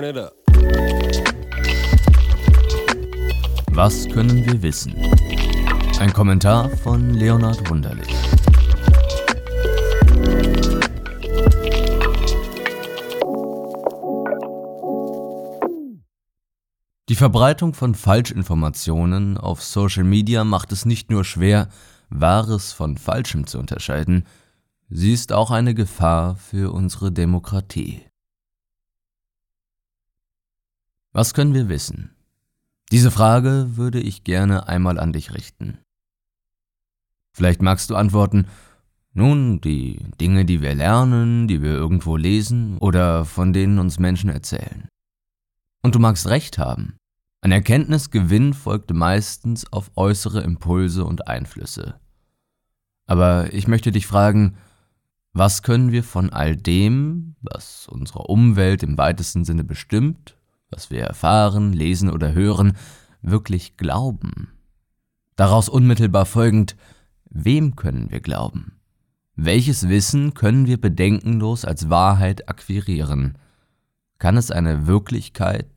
turn it up. Was können wir wissen? Ein Kommentar von Leonard Wunderlich. Die Verbreitung von Falschinformationen auf Social Media macht es nicht nur schwer, Wahres von Falschem zu unterscheiden, sie ist auch eine Gefahr für unsere Demokratie. Was können wir wissen? Diese Frage würde ich gerne einmal an dich richten. Vielleicht magst du antworten, nun, die Dinge, die wir lernen, die wir irgendwo lesen oder von denen uns Menschen erzählen. Und du magst recht haben. Ein Erkenntnisgewinn folgt meistens auf äußere Impulse und Einflüsse. Aber ich möchte dich fragen, was können wir von all dem, was unsere Umwelt im weitesten Sinne bestimmt, was wir erfahren, lesen oder hören, wirklich glauben? Daraus unmittelbar folgend, wem können wir glauben? Welches Wissen können wir bedenkenlos als Wahrheit akquirieren? Kann es eine Wirklichkeit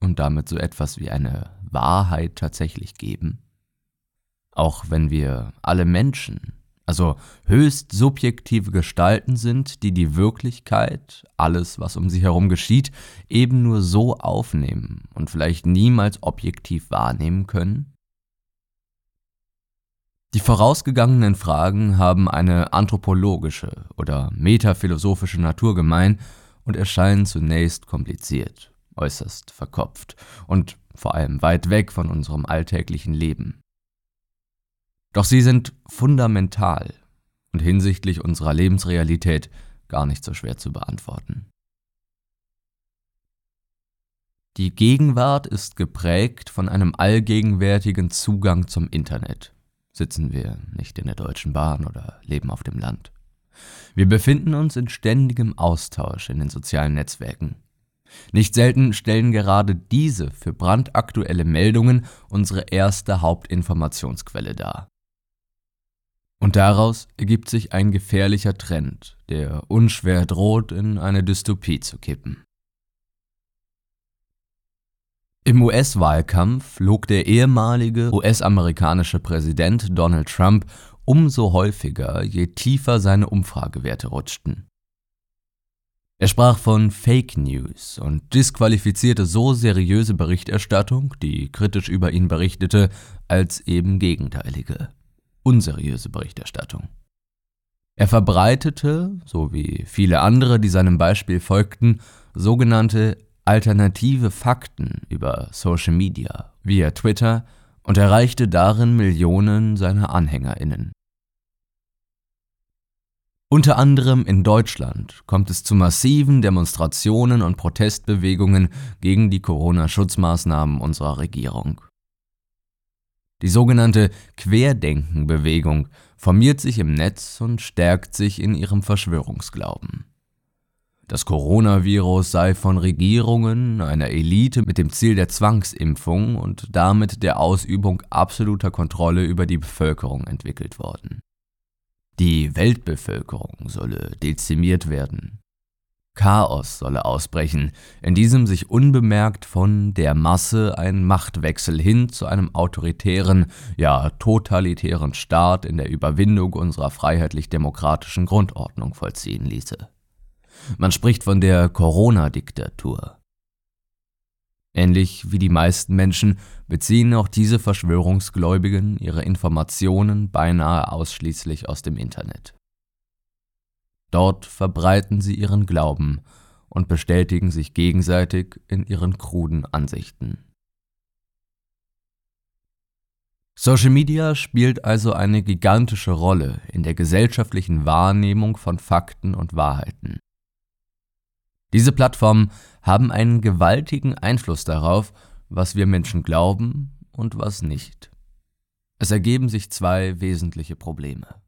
und damit so etwas wie eine Wahrheit tatsächlich geben? Auch wenn wir alle Menschen, also höchst subjektive Gestalten sind, die die Wirklichkeit, alles, was um sie herum geschieht, eben nur so aufnehmen und vielleicht niemals objektiv wahrnehmen können? Die vorausgegangenen Fragen haben eine anthropologische oder metaphilosophische Natur gemein und erscheinen zunächst kompliziert, äußerst verkopft und vor allem weit weg von unserem alltäglichen Leben. Doch sie sind fundamental und hinsichtlich unserer Lebensrealität gar nicht so schwer zu beantworten. Die Gegenwart ist geprägt von einem allgegenwärtigen Zugang zum Internet. Sitzen wir nicht in der Deutschen Bahn oder leben auf dem Land. Wir befinden uns in ständigem Austausch in den sozialen Netzwerken. Nicht selten stellen gerade diese für brandaktuelle Meldungen unsere erste Hauptinformationsquelle dar. Und daraus ergibt sich ein gefährlicher Trend, der unschwer droht, in eine Dystopie zu kippen. Im US-Wahlkampf log der ehemalige US-amerikanische Präsident Donald Trump umso häufiger, je tiefer seine Umfragewerte rutschten. Er sprach von Fake News und disqualifizierte so seriöse Berichterstattung, die kritisch über ihn berichtete, als eben gegenteilige unseriöse Berichterstattung. Er verbreitete, so wie viele andere, die seinem Beispiel folgten, sogenannte alternative Fakten über Social Media via Twitter und erreichte darin Millionen seiner Anhängerinnen. Unter anderem in Deutschland kommt es zu massiven Demonstrationen und Protestbewegungen gegen die Corona-Schutzmaßnahmen unserer Regierung. Die sogenannte Querdenkenbewegung formiert sich im Netz und stärkt sich in ihrem Verschwörungsglauben. Das Coronavirus sei von Regierungen, einer Elite mit dem Ziel der Zwangsimpfung und damit der Ausübung absoluter Kontrolle über die Bevölkerung entwickelt worden. Die Weltbevölkerung solle dezimiert werden. Chaos solle ausbrechen, in diesem sich unbemerkt von der Masse ein Machtwechsel hin zu einem autoritären, ja totalitären Staat in der Überwindung unserer freiheitlich-demokratischen Grundordnung vollziehen ließe. Man spricht von der Corona-Diktatur. Ähnlich wie die meisten Menschen beziehen auch diese Verschwörungsgläubigen ihre Informationen beinahe ausschließlich aus dem Internet. Dort verbreiten sie ihren Glauben und bestätigen sich gegenseitig in ihren kruden Ansichten. Social Media spielt also eine gigantische Rolle in der gesellschaftlichen Wahrnehmung von Fakten und Wahrheiten. Diese Plattformen haben einen gewaltigen Einfluss darauf, was wir Menschen glauben und was nicht. Es ergeben sich zwei wesentliche Probleme.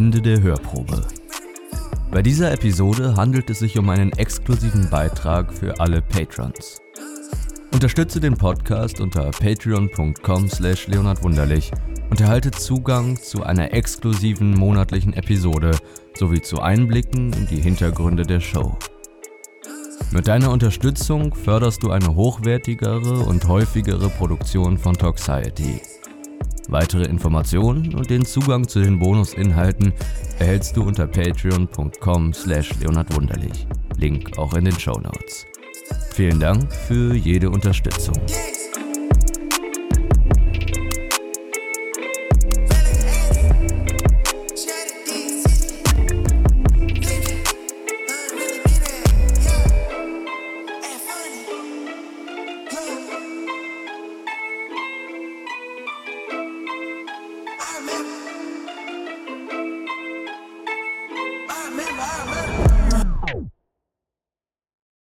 Ende der Hörprobe. Bei dieser Episode handelt es sich um einen exklusiven Beitrag für alle Patrons. Unterstütze den Podcast unter patreon.com slash leonardwunderlich und erhalte Zugang zu einer exklusiven monatlichen Episode sowie zu Einblicken in die Hintergründe der Show. Mit deiner Unterstützung förderst du eine hochwertigere und häufigere Produktion von Toxiety. Weitere Informationen und den Zugang zu den Bonusinhalten erhältst du unter patreon.com slash leonardwunderlich. Link auch in den Show Notes. Vielen Dank für jede Unterstützung.